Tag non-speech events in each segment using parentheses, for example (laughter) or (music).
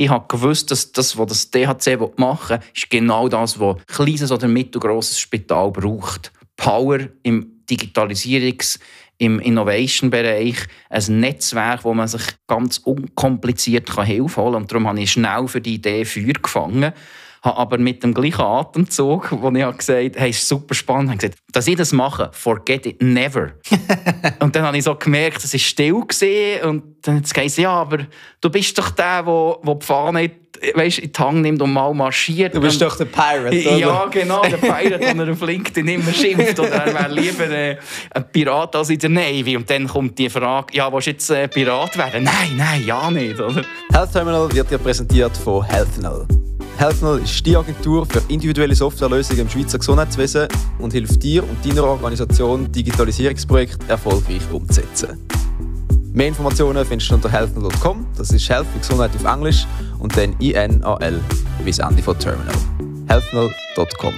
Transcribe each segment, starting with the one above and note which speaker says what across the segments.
Speaker 1: Ich habe gewusst, dass das, was das DHC machen will, ist genau das, was ein kleines oder mittelgroßes Spital braucht. Power im Digitalisierungs- im Innovation-Bereich ein Netzwerk, wo man sich ganz unkompliziert Hilfe holen kann. Und darum habe ich schnell für die Idee Feuer gefangen habe aber mit dem gleichen Atemzug, wo ich gesagt habe, hey, ist super spannend, habe gesagt, dass ich das mache, forget it never. (laughs) und dann habe ich so gemerkt, es war still gewesen, und dann hat es gesagt, ja, aber du bist doch der, der, der die Fahne weißt, in die Hand nimmt und mal marschiert.
Speaker 2: Du bist doch der Pirate, oder?
Speaker 1: Ja, genau, der Pirate, der er auf LinkedIn immer schimpft. Oder er wäre lieber äh, ein Pirat als in der Navy. Und dann kommt die Frage, ja, willst du jetzt äh, Pirat werden? Nein, nein, ja nicht, oder?
Speaker 2: Health Terminal wird dir präsentiert von Healthnal. Healthnal ist die Agentur für individuelle Softwarelösungen im Schweizer Gesundheitswesen und hilft dir und deiner Organisation, Digitalisierungsprojekte erfolgreich umzusetzen. Mehr Informationen findest du unter healthnal.com, das ist Health wie Gesundheit auf Englisch und dann INAL wie das Ende von Terminal. healthnal.com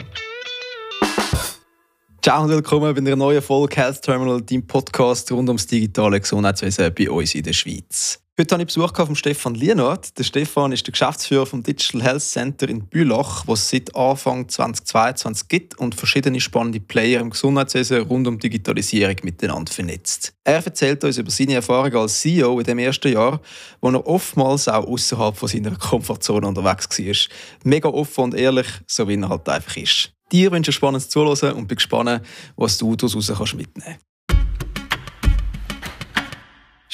Speaker 2: Ciao und willkommen bei einer neuen Folge Health Terminal, deinem Podcast rund ums digitale Gesundheitswesen bei uns in der Schweiz. Heute habe ich Besuch von Stefan Lienert. Der Stefan ist der Geschäftsführer vom Digital Health Center in Bülach, was es seit Anfang 2022 gibt und verschiedene spannende Player im Gesundheitswesen rund um Digitalisierung miteinander vernetzt. Er erzählt uns über seine Erfahrungen als CEO in dem ersten Jahr, wo er oftmals auch außerhalb seiner Komfortzone unterwegs war. Mega offen und ehrlich, so wie er halt einfach ist. Dir wünsche ich spannendes Zuhören und bin gespannt, was du daraus mitnehmen kannst.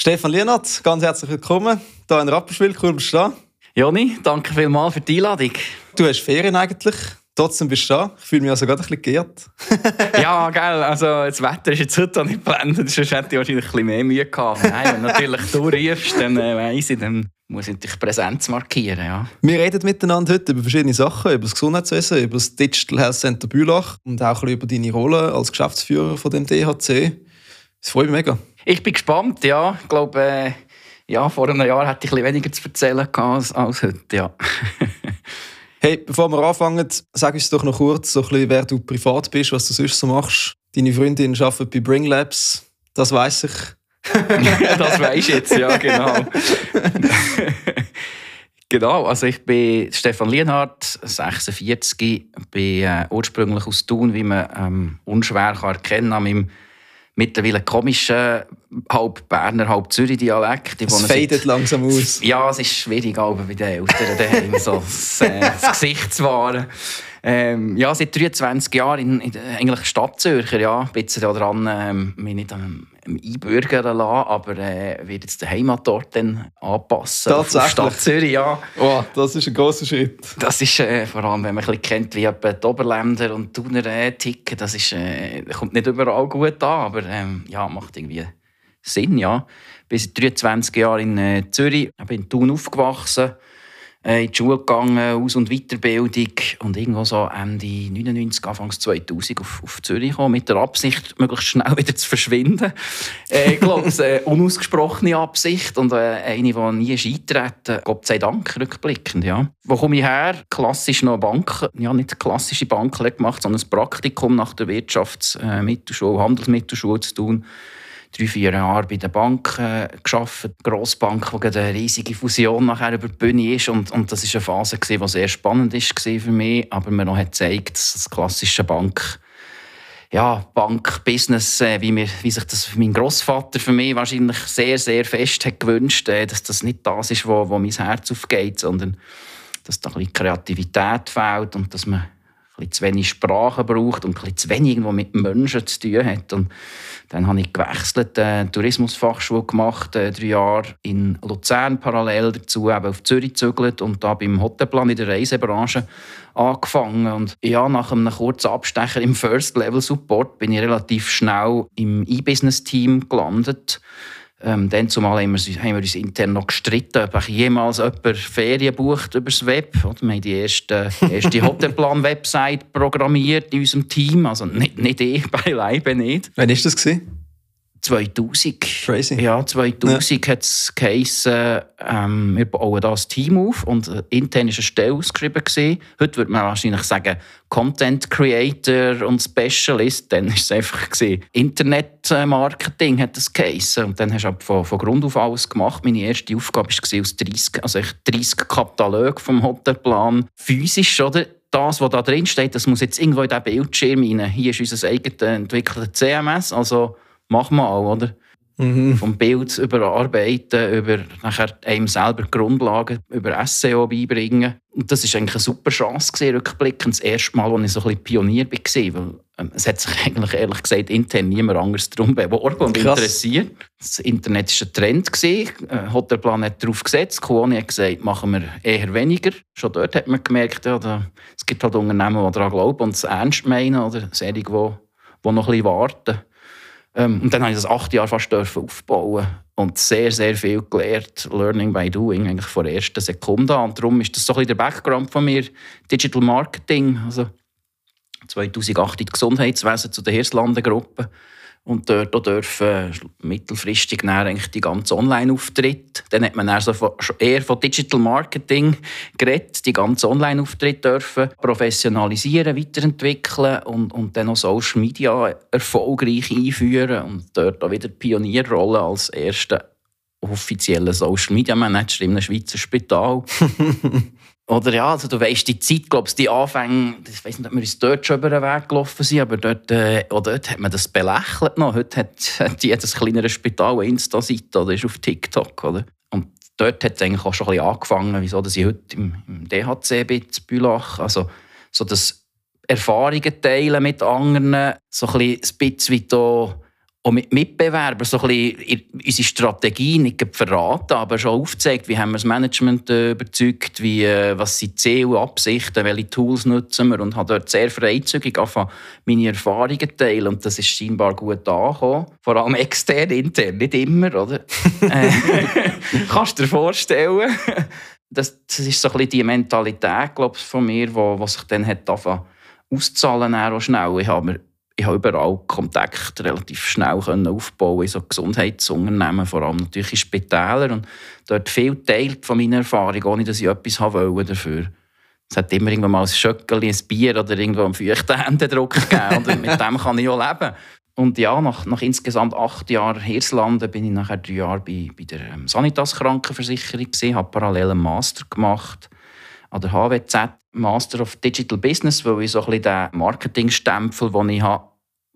Speaker 2: Stefan Lienert, ganz herzlich willkommen hier in Rapperswil. Cool, bist du da.
Speaker 1: Joni, danke vielmals für die Einladung.
Speaker 2: Du hast Ferien eigentlich. Trotzdem bist du da. Ich fühle mich also gerade ein bisschen geehrt. (laughs)
Speaker 1: ja, gell. Also, das Wetter ist jetzt heute nicht blendend. Sonst hätte ich wahrscheinlich ein bisschen mehr Mühe gehabt. Nein, wenn natürlich du rufst, dann äh, weiss ich, dann muss ich natürlich Präsenz markieren. Ja.
Speaker 2: Wir reden miteinander heute über verschiedene Sachen, über das Gesundheitswesen, über das Digital Health Center Bülach und auch ein bisschen über deine Rolle als Geschäftsführer von dem DHC. Das freut mich mega.
Speaker 1: Ich bin gespannt, ja. Ich glaube, äh, ja, vor einem Jahr hatte ich ein weniger zu erzählen als, als heute, ja. (laughs)
Speaker 2: hey, bevor wir anfangen, sag uns doch noch kurz, so ein bisschen, wer du privat bist, was du sonst so machst. Deine Freundin arbeitet bei Bring Labs, das weiß ich. (laughs)
Speaker 1: das weiß ich jetzt, ja, genau. (laughs) Genau, also ich bin Stefan Lienhardt, 46, bin äh, ursprünglich aus Thun, wie man ähm, unschwer kann erkennen kann, an meinem mittlerweile komischen halb Berner, halb Zürich-Dialekt.
Speaker 2: Es fadet langsam aus.
Speaker 1: Ja, es ist schwierig, aber bei den Eltern daheim so (laughs) das, äh, das Gesicht zu wahren. Ähm, ja, seit 23 Jahren in, in eigentlich Stadtzürcher, ja. Ein bisschen daran, ähm, mich nicht am einbürgern lassen, aber äh, wird jetzt den Heimatort dann anpassen.
Speaker 2: Tatsächlich?
Speaker 1: Stadt Zürich, ja.
Speaker 2: Oh, das ist ein großer Schritt.
Speaker 1: Das ist äh, vor allem, wenn man ein bisschen kennt, wie die Oberländer und Thuner äh, ticken, das ist, äh, kommt nicht überall gut an, aber ähm, ja, macht irgendwie Sinn, ja. Ich bin 23 Jahre in äh, Zürich, bin in Thun aufgewachsen, in die Schule gegangen, Aus- und Weiterbildung und irgendwo so Ende 99, Anfang 2000 auf, auf Zürich gekommen, mit der Absicht, möglichst schnell (laughs) wieder zu verschwinden. Äh, ich glaube, eine unausgesprochene Absicht und äh, eine, die nie ist eintreten. Gott sei Dank, rückblickend, ja. Wo komme ich her? Klassisch noch Bank, ja nicht klassische Banklehre gemacht, sondern ein Praktikum nach der Wirtschaftsmittelschule, Handelsmittelschule zu tun drei, vier Jahre bei der Bank äh, gearbeitet. Grossbank, die eine riesige Fusion nachher über die Bühne ist. Und, und das war eine Phase, die sehr spannend war für mich. Aber mir hat gezeigt, dass das klassische Bank ja, Bankbusiness, äh, wie, wie sich das mein Großvater für mich wahrscheinlich sehr, sehr fest hat gewünscht, äh, dass das nicht das ist, wo, wo mein Herz aufgeht, sondern dass da ein bisschen Kreativität fehlt und dass man ein zu wenig Sprache braucht und ein zu wenig mit Menschen zu tun hat. Und dann habe ich gewechselt, äh, Tourismusfachschule gemacht, äh, drei Jahre in Luzern parallel dazu, eben auf Zürich gezügelt und da beim Hotelplan in der Reisebranche angefangen. Und ja, nach einem kurzen Abstecher im First Level Support bin ich relativ schnell im E-Business-Team gelandet ähm, dann zumal haben wir, haben wir uns intern noch gestritten, ob jemals jemand Ferien bucht über das Web. Oder? Wir haben die erste, erste (laughs) Hotelplan-Website programmiert in unserem Team. Also nicht, nicht ich, (laughs) beileibe nicht.
Speaker 2: Wann war das? Gewesen?
Speaker 1: 2000.
Speaker 2: Crazy.
Speaker 1: Ja, 2000 ja. hat es geheissen, ähm, wir bauen da ein Team auf und intern war eine Stelle ausgeschrieben. Gewesen. Heute würde man wahrscheinlich sagen Content Creator und Specialist. Dann war es einfach gewesen. Internetmarketing hat es geheissen. Und dann hast du von, von Grund auf alles gemacht. Meine erste Aufgabe war aus 30, also 30 Katalogen vom Hotelplan. Physisch, oder? das, was da drin steht, das muss jetzt irgendwo in diesen Bildschirm rein. Hier ist unser eigenes entwickeltes CMS. Also mach mal, oder? Mhm. Vom Bild überarbeiten, über nachher einem selber Grundlagen über SEO beibringen. Und das war eigentlich eine super Chance, gewesen, rückblickend. Das erste Mal, als ich so ein bisschen Pionier war. Weil ähm, es hat sich (laughs) eigentlich, ehrlich gesagt, intern niemand anderes darum beworben und interessiert. Das Internet war ein Trend. Gewesen. Äh, hat darauf gesetzt. Kuoni hat gesagt, machen wir eher weniger. Schon dort hat man gemerkt, ja, da, es gibt halt Unternehmen, die daran glauben und es ernst meinen. Oder solche, die, die noch ein bisschen warten. Ähm, und dann habe ich das acht Jahre fast aufbauen und sehr, sehr viel gelernt. Learning by doing, eigentlich von der ersten Sekunde an. Und darum ist das so ein bisschen der Background von mir. Digital Marketing, also 2008 in Gesundheitswesen zu der Hirslanden-Gruppe und dort dürfen mittelfristig eigentlich die ganzen Online-Auftritte. Dann hat man dann eher von Digital Marketing geredet, die ganzen Online-Auftritte dürfen professionalisieren, weiterentwickeln und, und dann auch Social Media erfolgreich einführen und dort auch wieder Pionierrolle als erster offizieller Social Media Manager in einem Schweizer Spital. (laughs) Oder ja, also du weißt die Zeit, glaube ich, die Anfänge, ich weiß nicht, ob wir uns dort schon über den Weg gelaufen sind, aber dort, äh, auch dort hat man das belächelt noch. Heute hat, (laughs) hat jedes kleinere Spital eine Insta-Seite oder ist auf TikTok. Oder? Und dort hat es eigentlich auch schon ein bisschen angefangen, wieso dass ich heute im, im DHC bin, in Bülach. Also so das Erfahrungen teilen mit anderen, so ein bisschen wie da auch mit Mitbewerbern so ein bisschen unsere Strategie nicht verraten, aber schon aufgezeigt, wie haben wir das Management äh, überzeugt, wie, äh, was sind Ziele, Absichten, welche Tools nutzen wir und habe dort sehr freizügig meine Erfahrungen teilen und das ist scheinbar gut angekommen. Vor allem extern, intern, nicht immer, oder? (laughs) Äh, (laughs) kannst du dir vorstellen? Das, das ist so ein bisschen die Mentalität, glaube ich, von mir, die sich dann hat auszahlen auch schnell. Ich habe ich habe überall Kontakt relativ schnell aufbauen in so Gesundheitsunternehmen, vor allem natürlich in Spitälern. Und dort viel teilt von meiner Erfahrung, ohne dass ich etwas haben wollte dafür. Es hat immer irgendwann mal ein Schöckeli, ein Bier oder irgendwo einen feuchten Händedruck gegeben. und mit dem kann ich auch leben. Und ja, nach, nach insgesamt acht Jahren Hirslanden bin ich nachher drei Jahre bei, bei der ähm, Sanitas Krankenversicherung gewesen, habe parallel einen Master gemacht an der HWZ Master of Digital Business, weil ich so ein bisschen den Marketingstempel, den ich habe,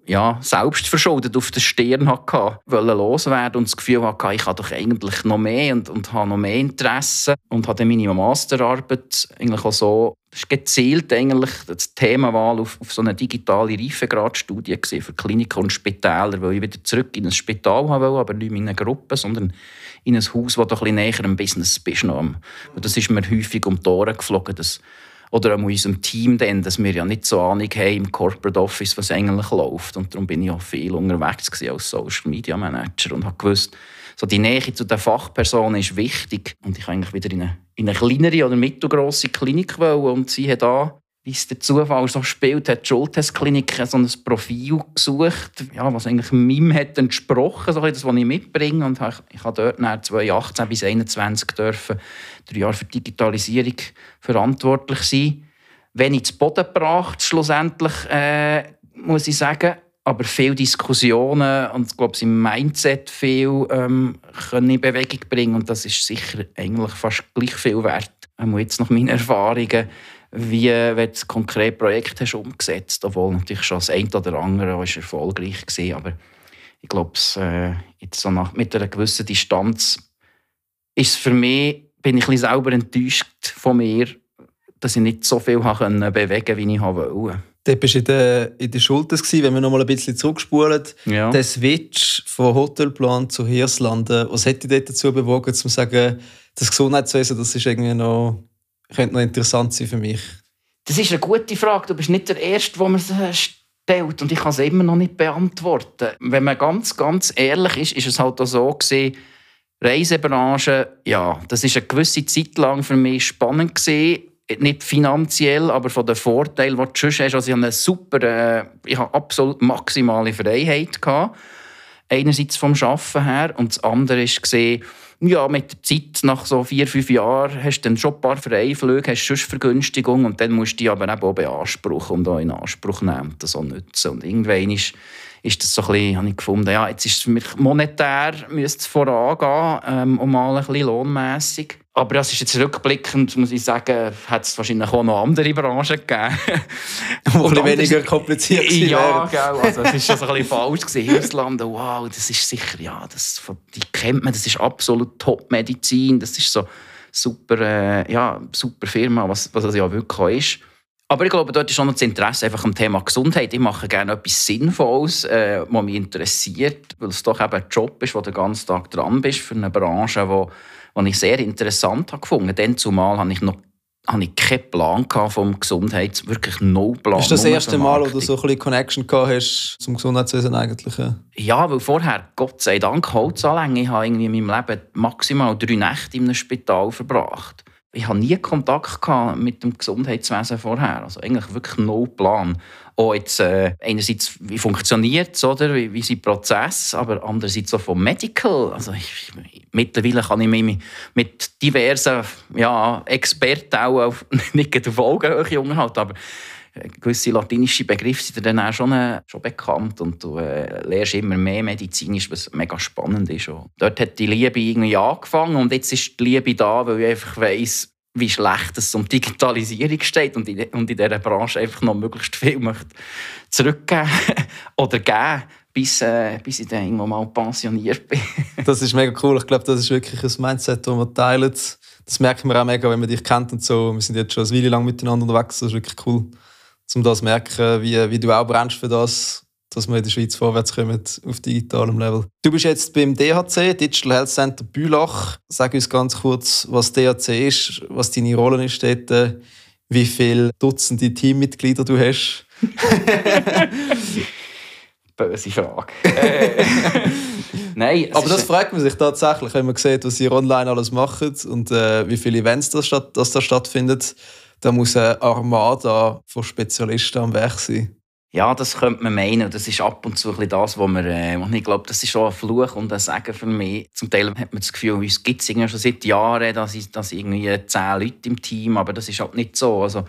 Speaker 1: ja, selbst verschuldet auf der Stirn hatte, wollte loswerden und das Gefühl hatte, ich habe doch eigentlich noch mehr und, und habe noch mehr Interesse und habe meine Masterarbeit eigentlich auch so gezielt eigentlich das Themawahl auf, auf so eine digitale Reifegradstudie für Kliniken und Spitäler, weil ich wieder zurück in ein Spital haben wollte, aber nicht in eine Gruppe, sondern in ein Haus, das ein bisschen näher am Business bist. Das ist mir häufig um die Ohren geflogen, dass oder auch unserem Team dann, dass wir ja nicht so Ahnung haben im Corporate Office, was eigentlich läuft. Und darum bin ich auch viel unterwegs als Social Media Manager und habe gewusst, so die Nähe zu den Fachpersonen ist wichtig. Und ich eigentlich wieder in eine, in eine kleinere oder mittelgroße Klinik wollen. Und sie hat da wie es der Zufall so spielt, hat die Schultestklinik so ein Profil gesucht, ja, was eigentlich meinem hat entsprochen, so das, was ich mitbringe. Und ich, habe dort 2018 bis 2021 dürfen, drei Jahre für Digitalisierung verantwortlich sein. Wenig zu Boden gebracht, schlussendlich, äh, muss ich sagen. Aber viele Diskussionen und ich glaube, im Mindset viel ähm, können in Bewegung bringen. Und das ist sicher eigentlich fast gleich viel wert. Ähm, jetzt nach meinen Erfahrungen wie wenn du das konkrete Projekt hast umgesetzt obwohl natürlich schon das eine oder andere ist erfolgreich war. Aber ich glaube, äh, jetzt so nach, mit einer gewissen Distanz ist für mich, bin ich selber enttäuscht von mir, dass ich nicht so viel bewegen konnte, wie ich wollte.
Speaker 2: Dort bist du in der, in der Schulters, wenn wir noch mal ein bisschen zurückspulen. Ja. Der Switch von Hotelplan zu Hirslanden, was hätte dich dazu bewogen, zu sagen, das Gesundheitswesen, das ist irgendwie noch könnte noch interessant sein für mich?
Speaker 1: Das ist eine gute Frage. Du bist nicht der Erste, der mir sie stellt. Und ich kann sie immer noch nicht beantworten. Wenn man ganz, ganz ehrlich ist, ist es halt auch so gewesen, Reisebranche, ja, das ist eine gewisse Zeit lang für mich spannend gewesen. Nicht finanziell, aber von den Vorteilen, die du schon hast. Also ich habe eine super, äh, ich habe absolut maximale Freiheit gehabt. einerseits vom Arbeiten her und das andere war ja, mit der Zeit, nach so vier, fünf Jahren, hast du dann schon ein paar Freiflüge, hast sonst Vergünstigung und dann musst du die aber eben auch beanspruchen und auch in Anspruch nehmen, das auch nutzen. Und irgendwann ist, ist das so ein bisschen, habe ich gefunden, ja, jetzt ist es für mich monetär, müsste es vorangehen, ähm, um mal ein bisschen lohnmässig. Aber das ist jetzt rückblickend, muss ich sagen, hat es wahrscheinlich auch noch andere Branchen gegeben. (laughs)
Speaker 2: Wo ein weniger kompliziert
Speaker 1: waren. Ja, genau. Also, es war schon so ein bisschen falsch. Gewesen. Hilfslande, wow, das ist sicher, ja, das, die kennt man, das ist absolut Top-Medizin. Das ist so super, äh, ja, super Firma, was, was es ja wirklich auch ist. Aber ich glaube, dort ist schon noch das Interesse einfach am Thema Gesundheit. Ich mache gerne etwas Sinnvolles, äh, was mich interessiert, weil es doch eben ein Job ist, wo du den ganzen Tag dran bist für eine Branche, die was ich sehr interessant habe gefunden. Dann zumal habe ich noch habe ich keinen Plan vom Gesundheits, wirklich no Plan.
Speaker 2: Ist das, das erste Mal, wo du so ein bisschen Connection gehabt hast zum Gesundheitswesen eigentlich?
Speaker 1: Ja, weil vorher, Gott sei Dank, Holzanlänge, ich habe irgendwie in meinem Leben maximal drei Nächte in einem Spital verbracht. Ich hatte nie Kontakt mit dem Gesundheitswesen vorher, also eigentlich wirklich no Plan auch jetzt äh, einerseits, wie funktioniert es, oder? Wie, wie sind Prozesse, aber andererseits auch vom Medical. Also ich, mittlerweile kann ich mich mit diversen ja, Experten auch auf, (laughs) nicht auf Augenhöhe unterhalten, aber gewisse latinische Begriffe sind dann auch schon, äh, schon bekannt und du äh, lernst immer mehr medizinisch, was mega spannend ist. Und dort hat die Liebe irgendwie angefangen und jetzt ist die Liebe da, weil ich einfach weiss, wie schlecht es um Digitalisierung steht und in, und in dieser Branche einfach noch möglichst viel möchte zurückgeben (laughs) oder geben, bis, äh, bis ich dann irgendwann mal pensioniert bin. (laughs)
Speaker 2: das ist mega cool. Ich glaube, das ist wirklich ein Mindset, das wir teilen. Das merken wir auch mega, wenn man dich kennt und so. Wir sind jetzt schon eine Weile lang miteinander unterwegs. Das ist wirklich cool, um das zu merken, wie, wie du auch brennst für das dass wir in der Schweiz vorwärts kommen auf digitalem Level. Du bist jetzt beim DHC, Digital Health Center Bülach. Sag uns ganz kurz, was DHC ist, was deine Rolle ist dort, wie viele Dutzende Teammitglieder du hast. (laughs)
Speaker 1: Böse Frage. (laughs) äh, Nein,
Speaker 2: aber das fragt man sich tatsächlich, wenn man sieht, was ihr online alles macht und äh, wie viele Events das, das da stattfindet. Da muss eine Armada von Spezialisten am Werk sein.
Speaker 1: Ja, das könnte man meinen. Das ist ab und zu ein bisschen das, was man, äh, ich glaube, das ist schon ein Fluch und ein Segen für mich. Zum Teil hat man das Gefühl, uns gibt es schon seit Jahren, dass, ich, dass irgendwie zehn Leute im Team, aber das ist halt nicht so. Also,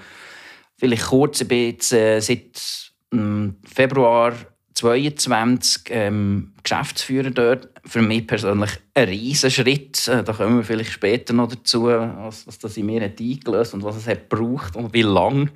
Speaker 1: vielleicht kurz, bin jetzt äh, seit ähm, Februar 2022 ähm, Geschäftsführer dort. Für mich persönlich ein Riesenschritt. Äh, da kommen wir vielleicht später noch dazu, was, was das in mir hat eingelöst und was es hat gebraucht und wie lange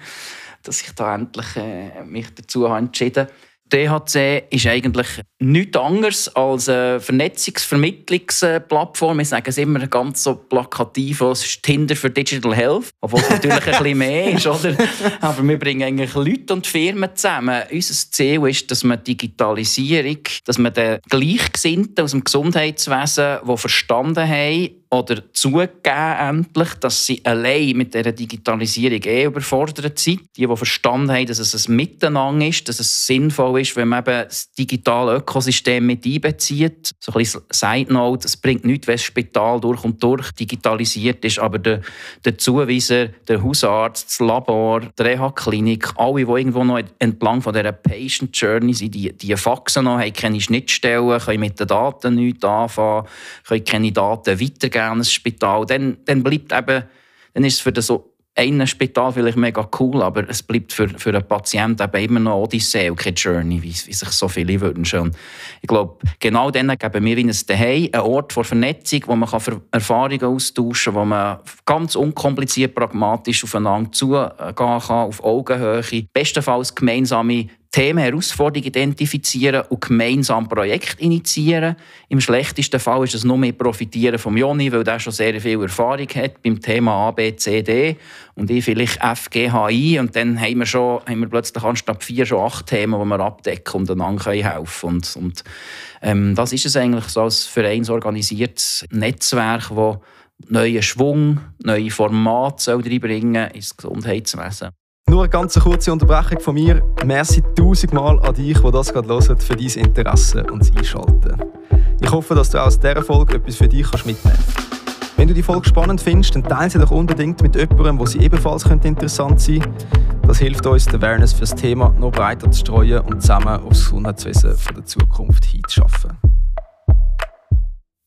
Speaker 1: dass ich da endlich äh, mich dazu habe entschieden habe. DHC ist eigentlich nichts anderes als eine Vernetzungsvermittlungsplattform. Wir sagen es immer ganz so plakativ, es ist Tinder für Digital Health, obwohl es natürlich ein bisschen mehr ist. (laughs) Oder? Aber wir bringen eigentlich Leute und Firmen zusammen. Unser Ziel ist, dass man Digitalisierung, dass man den Gleichgesinnten aus dem Gesundheitswesen, die verstanden haben, oder zugegeben endlich, dass sie allein mit der Digitalisierung eh überfordert sind. Die, die verstanden haben, dass es ein Miteinander ist, dass es sinnvoll ist, wenn man eben das digitale Ökosystem mit einbezieht. So ein bisschen Side Note, es bringt nichts, wenn das Spital durch und durch digitalisiert ist, aber der, der Zuweiser, der Hausarzt, das Labor, die Reha-Klinik, alle, die irgendwo noch entlang von dieser Patient Journey sind, die, die Faxen noch haben, keine Schnittstellen, können mit den Daten nichts anfangen, können keine Daten weitergeben gerne ein Spital. Dann, dann bleibt eben, dann ist es für das so ein Spital vielleicht mega cool, aber es bleibt für, für einen Patienten eben immer noch Odyssee und keine Journey, wie, wie sich so viele wünschen. Ich glaube, genau dann geben wir ihnen Daheim, einen Ort für Vernetzung, wo man Erfahrungen austauschen kann, wo man ganz unkompliziert, pragmatisch aufeinander zugehen kann, auf Augenhöhe, bestenfalls gemeinsame Themen, Herausforderungen identifizieren und gemeinsam Projekte initiieren. Im schlechtesten Fall ist es nur mehr Profitieren vom Joni, weil der schon sehr viel Erfahrung hat beim Thema A, B, C, D und ich vielleicht F, G, H, I und dann haben wir, schon, haben wir plötzlich anstatt vier schon acht Themen, die wir abdecken und einander helfen und, und ähm, das ist es eigentlich so als vereinsorganisiertes Netzwerk, das neuen Schwung, neue Formate reinbringen ins Gesundheitswesen.
Speaker 2: Nur eine ganz kurze Unterbrechung von mir. Merci tausendmal an dich, der das gerade hört, für dein Interesse und das Einschalten. Ich hoffe, dass du aus dieser Folge etwas für dich mitnehmen kannst. Wenn du die Folge spannend findest, dann teile sie doch unbedingt mit jemandem, wo sie ebenfalls interessant sein könnte. Das hilft uns, die Awareness für das Thema noch breiter zu streuen und zusammen aufs Gesundheitswesen der Zukunft hinzuschaffen.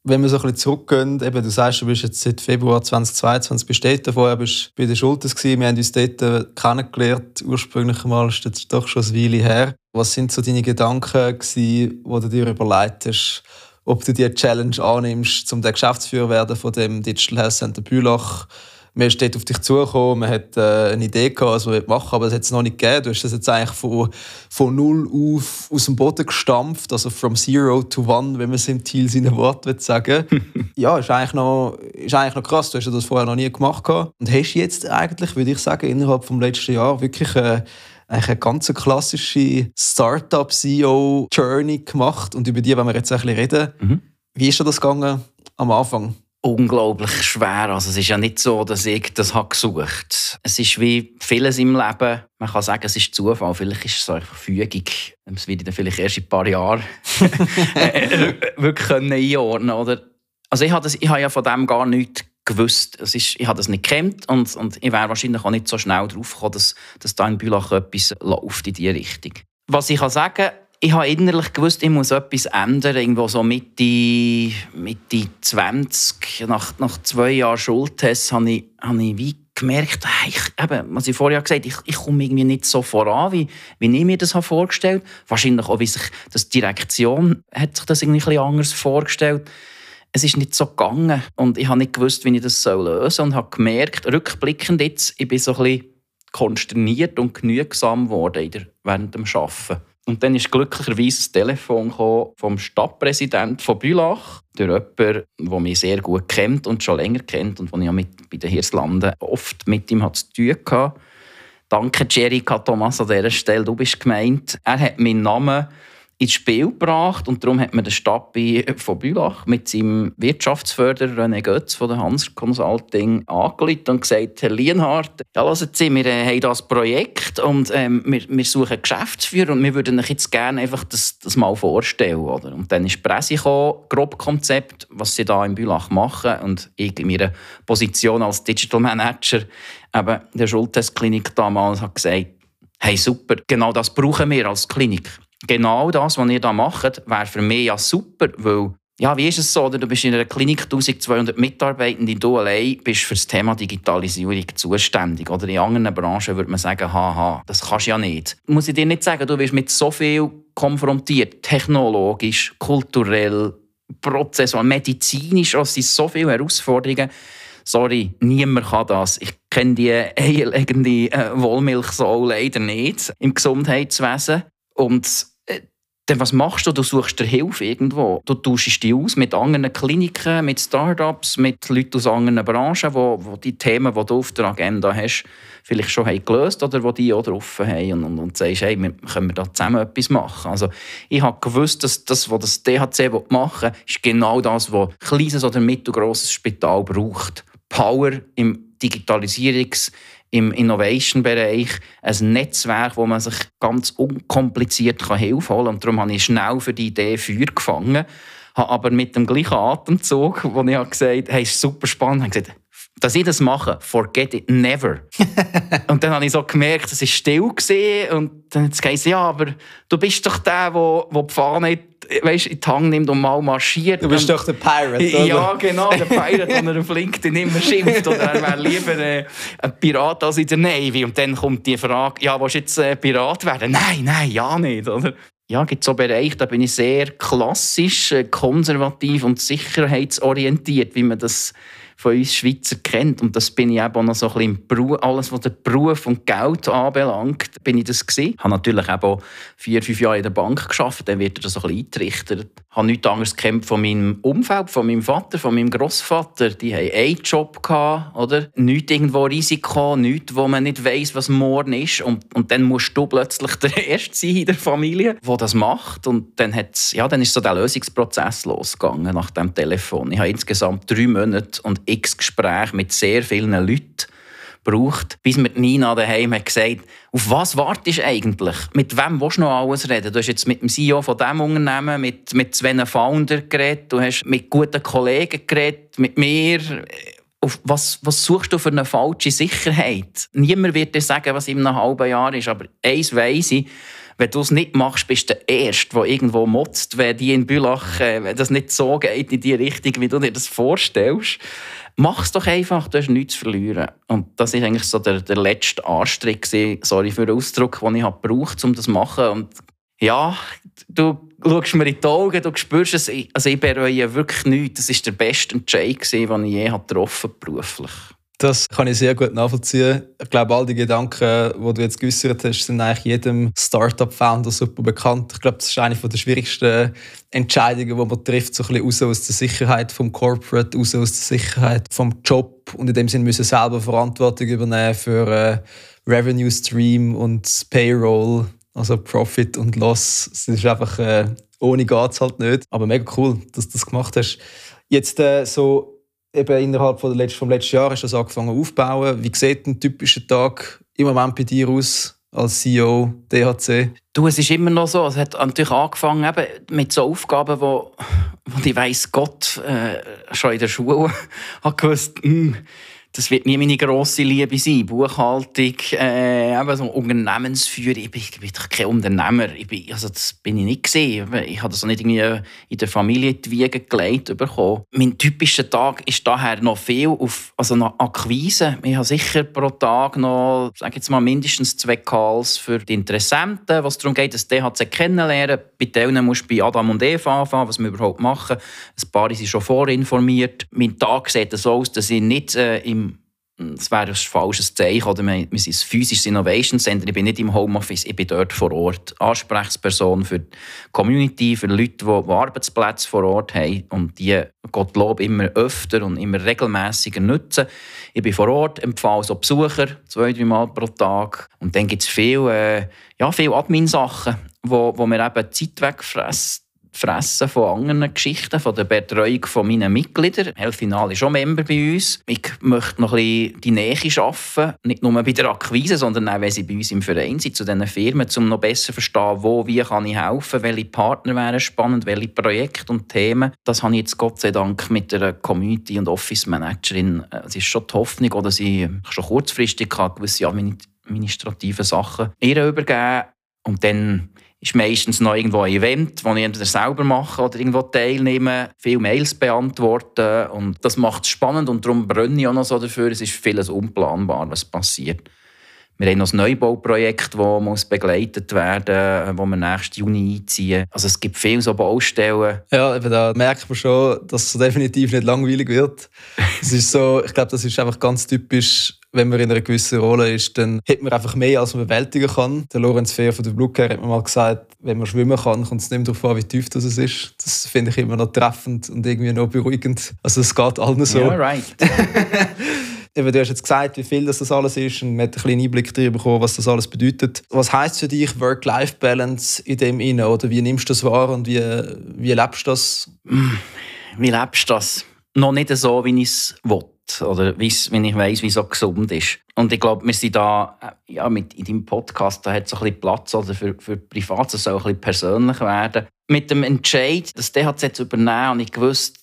Speaker 2: Wenn wir so ein bisschen zurückgehen, eben, du sagst, du bist jetzt seit Februar 2022 bist du dort, vorher bist du bei den Schulters gewesen, wir haben uns dort kennengelernt, ursprünglich mal, ist das doch schon eine Weile her. Was sind so deine Gedanken gewesen, die du dir überlegt hast, ob du die Challenge annimmst, um der Geschäftsführer werden von dem Digital Health Center Bülach man ist dort auf dich zugekommen, man hat äh, eine Idee gehabt, was man machen aber es hat es noch nicht gegeben. Du hast das jetzt eigentlich von, von null auf aus dem Boden gestampft, also from zero to one, wenn man es im Ziel seine Worte sagen (laughs) Ja, ist eigentlich, noch, ist eigentlich noch krass. Du hast das vorher noch nie gemacht gehabt. und hast jetzt eigentlich, würde ich sagen, innerhalb des letzten Jahr wirklich äh, eine ganz klassische Startup-CEO-Journey gemacht und über die wollen wir jetzt ein bisschen reden. Mhm. Wie ist das gegangen am Anfang?
Speaker 1: Unglaublich schwer. Also es ist ja nicht so, dass ich das habe gesucht Es ist wie vieles im Leben. Man kann sagen, es ist Zufall. Vielleicht ist es so eine Verfügung. Werde ich dann vielleicht erst in ein paar Jahren (laughs) (laughs) äh, wirklich einordnen oder Also ich habe, das, ich habe ja von dem gar nichts gewusst. Es ist, ich habe das nicht gekannt und, und ich wäre wahrscheinlich auch nicht so schnell drauf gekommen, dass, dass da in Bülach etwas läuft in diese Richtung. Was ich kann sagen ich habe innerlich gewusst, ich muss etwas ändern. Irgendwo so Mitte, Mitte 20, nach, nach zwei Jahren Schultest, habe ich, habe ich wie gemerkt, ich, eben, was ich vorher gesagt habe, ich, ich komme irgendwie nicht so voran, wie, wie ich mir das habe vorgestellt habe. Wahrscheinlich auch, wie sich das Direktion hat sich das irgendwie anders vorgestellt. Es ist nicht so gegangen und ich habe nicht gewusst, wie ich das lösen soll und habe gemerkt, rückblickend jetzt, ich bin so ein bisschen konsterniert und genügsam geworden während dem Arbeiten. Und dann ist glücklicherweise das Telefon vom Stadtpräsidenten von Bülach, durch jemanden, der mich sehr gut kennt und schon länger kennt und den ich mit, bei den Hirslanden oft mit ihm zu tun hatte. Danke, Jerika Thomas, an dieser Stelle. Du bist gemeint. Er hat meinen Namen ins Spiel gebracht und darum hat man den Stabi von Bülach mit seinem Wirtschaftsförderer René Götz von der Hans Consulting angeleitet und gesagt, Herr Lienhardt, ja, hören Sie, wir äh, haben das Projekt und ähm, wir, wir suchen Geschäftsführer und wir würden euch jetzt gerne einfach das, das mal vorstellen. Oder? Und dann ist die Presse gekommen, grob Konzept, was sie da in Bülach machen und ich in meiner Position als Digital Manager eben der Schultestklinik damals hat gesagt, hey super, genau das brauchen wir als Klinik genau das, was ihr da macht, wäre für mich ja super, weil ja, wie ist es so? Du bist in einer Klinik 1200 Mitarbeitende, du allein bist für das Thema Digitalisierung zuständig. Oder in anderen Branchen würde man sagen, haha, das kannst du ja nicht. Muss ich dir nicht sagen, du wirst mit so viel konfrontiert, technologisch, kulturell, prozessual, medizinisch, es sind so viele Herausforderungen. Sorry, niemand kann das. Ich kenne die eierlegende äh, Wollmilch so leider nicht im Gesundheitswesen. Und dann was machst du? Du suchst dir Hilfe irgendwo. Du tauschst dich aus mit anderen Kliniken, mit Startups, mit Leuten aus anderen Branchen, wo, wo die Themen, die du auf der Agenda hast, vielleicht schon haben gelöst oder die die auch drauf haben und, und, und sagst, hey, wir, können wir da zusammen etwas machen? Also ich habe gewusst, dass das, was das DHC machen will, ist genau das, was ein kleines oder mittelgroßes Spital braucht. Power im Digitalisierungs- im Innovation-Bereich ein Netzwerk, wo man sich ganz unkompliziert Hilfe holen kann. Und darum habe ich schnell für die Idee Feuer gefangen, habe aber mit dem gleichen Atemzug, wo ich gesagt habe, hey, ist super spannend, habe gesagt, dass ich das mache, forget it never. (laughs) und dann habe ich so gemerkt, es war still gewesen, und dann hat es gesagt, ja, aber du bist doch der, der, der die Fahne weißt, in die Hand nimmt und mal marschiert.
Speaker 2: Du bist
Speaker 1: und,
Speaker 2: doch der Pirate, oder?
Speaker 1: Ja, genau, der Pirate, der auf LinkedIn immer schimpft. Oder er wäre lieber äh, ein Pirat als in der Navy. Und dann kommt die Frage, ja, willst du jetzt äh, Pirat werden? Nein, nein, ja nicht, oder? Ja, gibt so Bereiche, da bin ich sehr klassisch, äh, konservativ und sicherheitsorientiert, wie man das von uns Schweizer kennt. Und das bin ich eben auch noch so ein bisschen im alles was den Beruf und Geld anbelangt, bin ich das gewesen. Ich habe natürlich auch vier, fünf Jahre in der Bank geschafft, dann wird er das so ein bisschen eintrichtert. Ich habe nichts anderes gekämpft von meinem Umfeld, von meinem Vater, von meinem Großvater. Die haben einen Job gehabt, oder? Nichts irgendwo Risiko, nichts, wo man nicht weiß, was morgen ist. Und, und dann musst du plötzlich (laughs) der Erste sein in der Familie, der das macht. Und dann, ja, dann ist so der Lösungsprozess losgegangen nach dem Telefon. Ich habe insgesamt drei Monate und x Gespräche mit sehr vielen Leuten gebraucht, bis mir Nina daheim hat gesagt, auf was wartest du eigentlich? Mit wem willst du noch alles reden? Du hast jetzt mit dem CEO von diesem Unternehmen, mit, mit zwei Founder geredet, du hast mit guten Kollegen geredet, mit mir. auf was, was suchst du für eine falsche Sicherheit? Niemand wird dir sagen, was in einem halben Jahr ist, aber eins weiss ich, wenn du es nicht machst, bist du der Erste, der irgendwo motzt, wenn die in Bülach, äh, wenn das nicht so geht in die Richtung, wie du dir das vorstellst. Mach es doch einfach, du hast nichts zu verlieren. Und das war eigentlich so der, der letzte Anstrich, sorry für den Ausdruck, den ich gebraucht habe, um das zu machen. Und ja, du schaust mir in die Augen, du spürst es. Also ich bereue wirklich nichts. Das war der beste Entscheid, den ich je getroffen habe, beruflich.
Speaker 2: Das kann ich sehr gut nachvollziehen. Ich glaube, all die Gedanken, die du jetzt geäußert hast, sind eigentlich jedem Startup-Founder super bekannt. Ich glaube, das ist eine der schwierigsten Entscheidungen, die man trifft, so ein bisschen raus aus der Sicherheit vom Corporate, raus aus der Sicherheit vom Job und in dem Sinne müssen selber Verantwortung übernehmen für äh, Revenue Stream und Payroll, also Profit und Loss. Es ist einfach äh, ohne geht's halt nicht. Aber mega cool, dass du das gemacht hast. Jetzt äh, so eben innerhalb von letzten, vom letzten Jahr hast du das angefangen aufzubauen. Wie sieht ein typischer Tag im Moment bei dir aus als CEO DHC?
Speaker 1: Du, es ist immer noch so. Es hat natürlich angefangen eben mit so Aufgaben, wo, wo ich weiss Gott äh, schon in der Schule (laughs) hat gewusst, mh, hm, das wird nie meine grosse Liebe sein. Buchhaltung, äh, eben so Unternehmensführung. Ich bin, ich bin doch kein Unternehmer. Ich bin, also das bin ich nicht gesehen. Ich habe das auch nicht irgendwie in der Familie die Wiege gelegt bekommen. Mein typischer Tag ist daher noch viel auf, also noch Akquise. Ich habe sicher pro Tag noch, sage jetzt mal, mindestens zwei Calls für die Interessenten, was darum geht, das DHC kennenlernen. Bei denen musst du bei Adam und Eva anfangen, was wir überhaupt machen. Ein paar sind schon vorinformiert. Mein Tag sieht so aus, dass ich nicht äh, im das wäre ein falsches Zeichen. Oder wir sind ein physisches Innovation Center. Ich bin nicht im Homeoffice, ich bin dort vor Ort. Ansprechperson für die Community, für Leute, die, Arbeitsplätze vor Ort haben und die Gottlob immer öfter und immer regelmäßiger nutzen. Ich bin vor Ort, empfehle so Besucher zwei, drei Mal pro Tag. Und dann gibt es viele, ja, viele Admin-Sachen, wo, wo mir eben Zeit wegfressen fressen von anderen Geschichten, von der Betreuung von meinen Mitgliedern. Helfinal ist auch Member bei uns. Ich möchte noch ein bisschen die Nähe schaffen, nicht nur bei der Akquise, sondern auch, wenn sie bei uns im Verein sind, zu diesen Firmen, um noch besser zu verstehen, wo, wie kann ich helfen, welche Partner wären spannend, welche Projekte und Themen. Das habe ich jetzt Gott sei Dank mit der Community- und Office-Managerin. Äh, es ist schon die Hoffnung, dass ich schon kurzfristig gewisse administrative Sachen ihr übergeben und dann ist meistens noch irgendwo ein Event, das ich entweder selber mache oder irgendwo teilnehme, viele Mails beantworten und das macht es spannend und darum brenne ich auch noch so dafür. Es ist vieles unplanbar, was passiert. Wir haben noch ein Neubauprojekt, das muss begleitet werden muss, das wir nächsten Juni einziehen. Also es gibt viele so Baustellen.
Speaker 2: Ja, eben da merkt man schon, dass es definitiv nicht langweilig wird. es ist so, ich glaube, das ist einfach ganz typisch wenn man in einer gewissen Rolle ist, dann hat man einfach mehr, als man bewältigen kann. Der Lorenz Fehr von der Care hat mir mal gesagt, wenn man schwimmen kann, kommt es nicht mehr darauf an, wie tief das ist. Das finde ich immer noch treffend und irgendwie noch beruhigend. Also es geht allen so.
Speaker 1: Yeah, right. (laughs)
Speaker 2: Eben, du hast jetzt gesagt, wie viel das, alles ist und man hat einen kleinen Einblick darüber bekommen, was das alles bedeutet. Was heißt für dich Work-Life-Balance in dem inne oder wie nimmst du das wahr und wie, wie lebst du das?
Speaker 1: Wie lebst du das? Noch nicht so, wie ich es will oder wenn ich weiss, wie es so gesund ist. Und ich glaube, wir sind da, äh, ja, mit in deinem Podcast, da hat so ein bisschen Platz oder für, für Privat, das soll ein bisschen persönlich werden. Mit dem Entscheid, das DHZ zu übernehmen, und ich gewusst,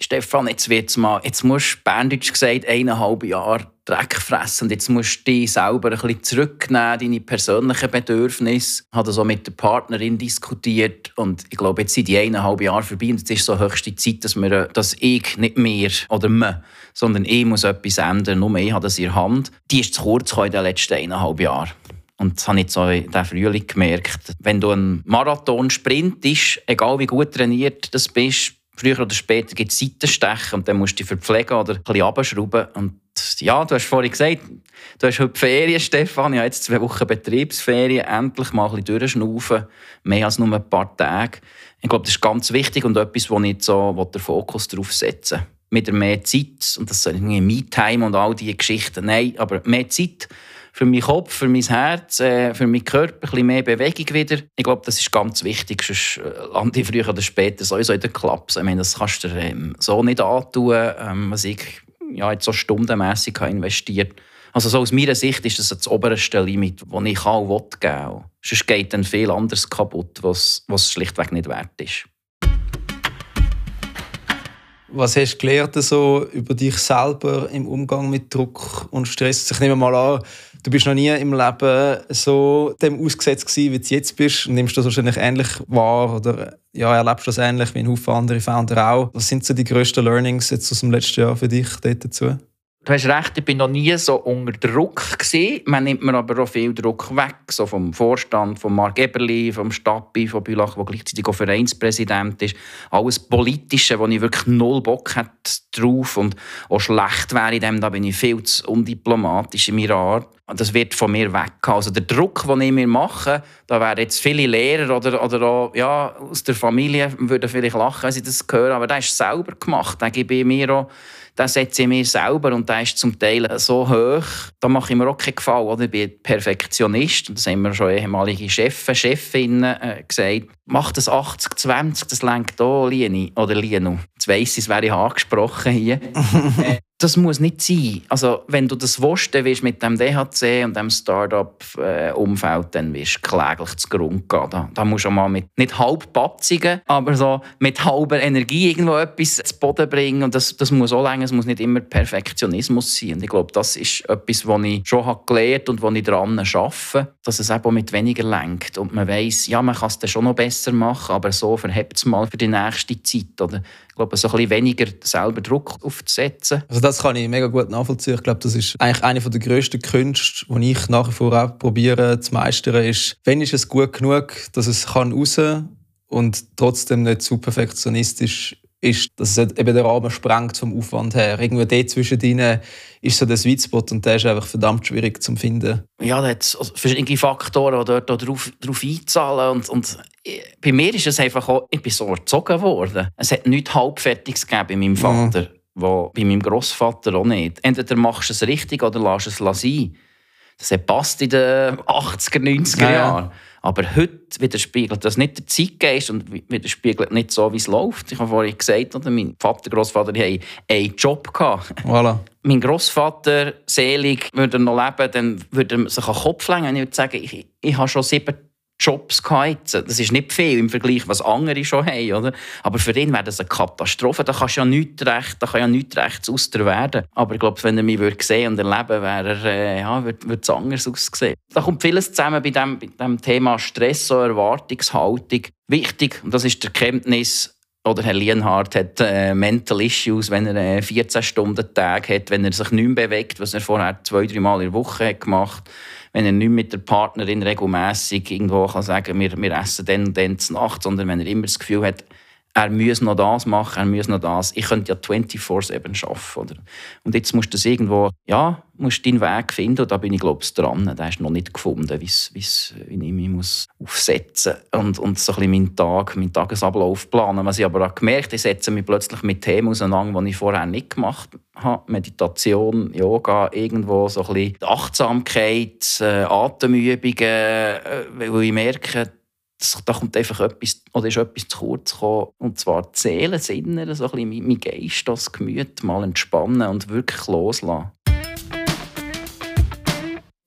Speaker 1: Stefan, jetzt wird's mal, jetzt musst du, Berndeutsch gesagt, eineinhalb Jahre Dreck fressen und jetzt musst du dich selber ein bisschen zurücknehmen, deine persönlichen Bedürfnisse. Ich habe das auch mit der Partnerin diskutiert und ich glaube, jetzt sind die eineinhalb Jahre vorbei und jetzt ist so höchste Zeit, dass, wir, dass ich, nicht mehr oder man, sondern ich muss etwas ändern, nur ich habe das in der Hand. Die ist zu kurz in den letzten eineinhalb Jahren. Und das habe ich so in diesem Frühling gemerkt. Wenn du einen Marathon sprintest, egal wie gut trainiert du bist, früher oder später gibt es Seitenstechen und dann musst du dich verpflegen oder ein bisschen abschrauben. Und ja, du hast vorhin gesagt, du hast heute Ferien, Stefan. Ich habe jetzt zwei Wochen Betriebsferien. Endlich mal ein bisschen durchschnaufen. Mehr als nur ein paar Tage. Ich glaube, das ist ganz wichtig und etwas, wo ich so den Fokus darauf setze. Mit mehr Zeit, und das soll nicht Me-Time und all diese Geschichten, nein, aber mehr Zeit für meinen Kopf, für mein Herz, äh, für meinen Körper ein bisschen mehr Bewegung wieder. Ich glaube, das ist ganz wichtig, sonst äh, lande ich früher oder später sowieso in der Klappe. Ich meine, das kannst du dir ähm, so nicht antun, ähm, was ich ja, jetzt so stundenmässig investiert also so aus meiner Sicht ist das das oberste Limit, das ich auch will geben Sonst geht dann viel anderes kaputt, was, was schlichtweg nicht wert ist.
Speaker 2: Was hast du gelernt so über dich selber im Umgang mit Druck und Stress? Ich nehme mal an, du bist noch nie im Leben so dem ausgesetzt gewesen, wie du jetzt bist. Nimmst du das wahrscheinlich ähnlich wahr oder ja, erlebst das ähnlich wie ein Haufen andere Founder auch? Was sind so die grössten Learnings jetzt aus dem letzten Jahr für dich dazu?
Speaker 1: Du hast recht, ich bin noch nie so unter Druck gewesen. Man nimmt mir aber auch viel Druck weg, so vom Vorstand, von Marc Eberli, vom Stappi, von Bülach, der gleichzeitig auch Vereinspräsident ist. Alles Politische, wo ich wirklich null Bock hätte drauf und auch schlecht wäre in dem, da bin ich viel zu undiplomatisch in meiner Art. Das wird von mir weg. Also der Druck, den ich mir mache, da wären jetzt viele Lehrer oder, oder auch ja, aus der Familie würden vielleicht lachen, wenn sie das hören, aber das ist selber gemacht. Da gebe ich mir auch den setze ich mir selber und der ist zum Teil so hoch, da mache ich mir auch keinen Gefallen. Oder? Ich bin Perfektionist und das haben mir schon ehemalige Chefs, Chefinnen äh, gesagt. Mach das 80-20, das lenkt auch Lieni oder Lienu. Jetzt weiss ich, es wäre ich angesprochen hier. (laughs) Äh, das muss nicht sein. Also, wenn du das willst, dann wirst du mit dem DHC und dem Start-up-Umfeld dann wirst kläglich zu Grund gehen. Da, da musst du mal mit nicht halbpatzigen, aber so mit halber Energie irgendwo etwas zu Boden bringen. Und das, das muss auch länger, es muss nicht immer Perfektionismus sein. Und ich glaube, das ist etwas, was ich schon habe gelernt und wo ich daran arbeite, dass es eben mit weniger lenkt. Und man weiss, ja, man kann es dann schon noch besser machen, aber so verhebt es mal für die nächste Zeit. Oder? Glaube, so ein bisschen weniger selber Druck aufzusetzen.
Speaker 2: Also das kann ich mega gut nachvollziehen. Ich glaube, das ist eigentlich eine der grössten Künste, die ich nach wie vor auch probiere zu meistern, ist, wenn ist es gut genug, dass es kann raus und trotzdem nicht zu perfektionistisch ist, dass es eben den Rahmen sprengt vom Aufwand her. Irgendwo dort zwischen ist so der Sweet Spot und der ist einfach verdammt schwierig zu finden.
Speaker 1: Ja, da hat es verschiedene Faktoren, die dort darauf, darauf einzahlen. Und, und bei mir ist es einfach auch, ich bin so erzogen worden. Es hat nichts Halbfertiges gegeben bei meinem Vater. Mhm wo bei meinem Großvater auch nicht. Entweder machst du es richtig oder lässt es sein. Das hat passt in den 80er, 90er ja. Aber heute widerspiegelt das nicht der Zeitgeist und widerspiegelt nicht so, wie es läuft. Ich habe vorhin gesagt, oder? mein Vater, Großvater, die hatten einen Job. Gehabt.
Speaker 2: Voilà.
Speaker 1: Mein Großvater, selig, würde er noch leben, dann würde er sich an den Kopf legen. Ich würde sagen, ich, ich habe schon sieben Jobs gehabt. Das ist nicht viel im Vergleich, was andere schon haben. Oder? Aber für ihn wäre das eine Katastrophe. Da kannst ja nichts recht, da kann ja nichts rechts aus der werden. Aber ich glaube, wenn er mich würde sehen und erleben wäre er, äh, ja, würde, würde es anders aussehen. Da kommt vieles zusammen bei dem, bei dem Thema Stress und Erwartungshaltung. Wichtig, und das ist die Erkenntnis, oder Herr Lienhardt hat äh, Mental Issues, wenn er äh, 14 Stunden Tag hat, wenn er sich nicht mehr bewegt, was er vorher zwei, drei Mal in der Woche hat gemacht hat wenn er nicht mit der Partnerin regelmäßig irgendwo kann sagen wir, wir essen dann und dann zur Nacht, sondern wenn er immer das Gefühl hat, er muss noch das machen, er muss noch das. Ich könnte ja 24-7 arbeiten. Oder? Und jetzt musst du das irgendwo, ja, musst deinen Weg finden. Und da bin ich, glaube ich, dran. Der ist noch nicht gefunden, wie's, wie's, wie ich mich muss aufsetzen muss. Und, und so ein bisschen meinen Tag, meinen Tagesablauf planen. Was ich aber auch gemerkt habe, ich setze mich plötzlich mit Themen auseinander, die ich vorher nicht gemacht habe. Meditation, Yoga, irgendwo so ein bisschen Achtsamkeit, äh, Atemübungen, äh, weil ich merke, da kommt einfach etwas, oder ist etwas zu kurz gekommen. Und zwar die Seele, das Innere, so ein mein Geist, das Gemüt mal entspannen und wirklich loslassen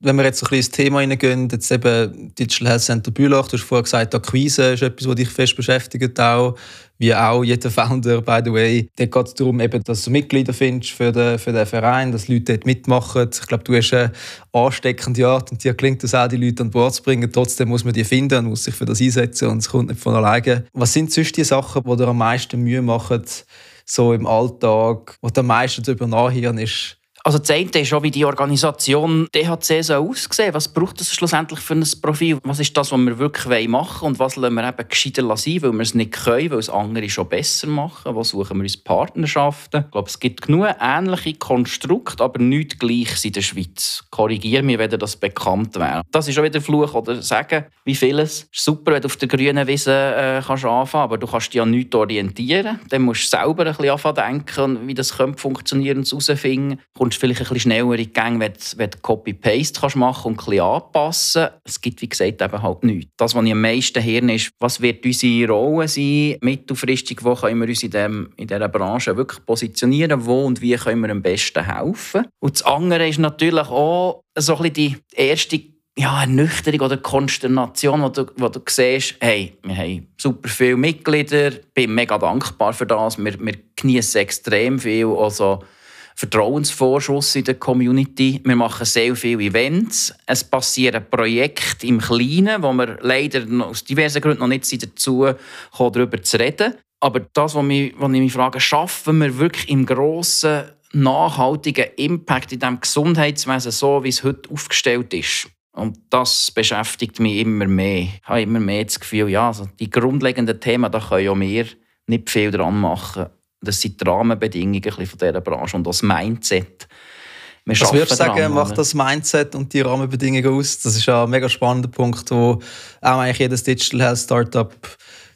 Speaker 2: wenn wir jetzt ein bisschen ins Thema hineingehen, jetzt eben Digital Health Center Bülach, du hast vorher gesagt, Akquise ist etwas, was dich fest beschäftigt auch, wie auch jeder Founder, by the way. Da geht es darum, eben, dass du Mitglieder findest für den, für den Verein, dass Leute dort mitmachen. Ich glaube, du hast eine ansteckende Art und dir gelingt es auch, die Leute an Bord zu bringen. Trotzdem muss man die finden und muss sich für das einsetzen und es kommt nicht von alleine. Was sind sonst die Sachen, die dir am meisten Mühe machen, so im Alltag, du am meisten darüber nachhören ist,
Speaker 1: also das eine ist auch, wie die Organisation DHC so aussehen Was braucht es schlussendlich für ein Profil? Was ist das, was wir wirklich machen wollen und was lassen wir eben gescheiter sein, weil wir es nicht können, weil es andere schon besser machen? Wo suchen wir uns Partnerschaften? Ich glaube, es gibt genug ähnliche Konstrukte, aber nicht gleich in der Schweiz. Korrigiere mich, wenn das bekannt wäre. Das ist auch wieder Fluch oder sagen, wie vieles. Es ist super, wenn du auf der grünen Wiese äh, kannst anfangen aber du kannst dich ja nicht orientieren. Dann musst du selber ein bisschen anfangen denken, wie das könnte funktionieren und herausfinden vielleicht ein bisschen schneller in die Gänge, wenn du, wenn du Copy-Paste machen und ein bisschen anpassen. Es gibt, wie gesagt, eben halt nichts. Das, was ich am meisten höre, ist, was wird unsere Rolle sein, mittelfristig, wo können wir uns in, dem, in dieser Branche wirklich positionieren, wo und wie können wir am besten helfen. Und das andere ist natürlich auch so ein bisschen die erste ja, Ernüchterung oder Konsternation, wo du, wo du siehst, hey, wir haben super viele Mitglieder, bin mega dankbar für das, wir, wir genießen extrem viel, also Vertrauensvorschuss in der Community. Wir machen sehr viele Events. Es passieren Projekte im Kleinen, wo wir leider aus diversen Gründen noch nicht dazu kommen, darüber zu reden. Aber das, was ich mich frage, schaffen wir wirklich im Grossen nachhaltigen Impact in diesem Gesundheitswesen, so wie es heute aufgestellt ist? Und das beschäftigt mich immer mehr. Ich habe immer mehr das Gefühl, ja, also die grundlegenden Themen, da können ja wir nicht viel dran machen. Das sind die Rahmenbedingungen von dieser Branche und das Mindset.
Speaker 2: Wir Was würdest du sagen, dran, macht das Mindset und die Rahmenbedingungen aus? Das ist ja ein mega spannender Punkt, wo auch eigentlich jedes Digital Health Startup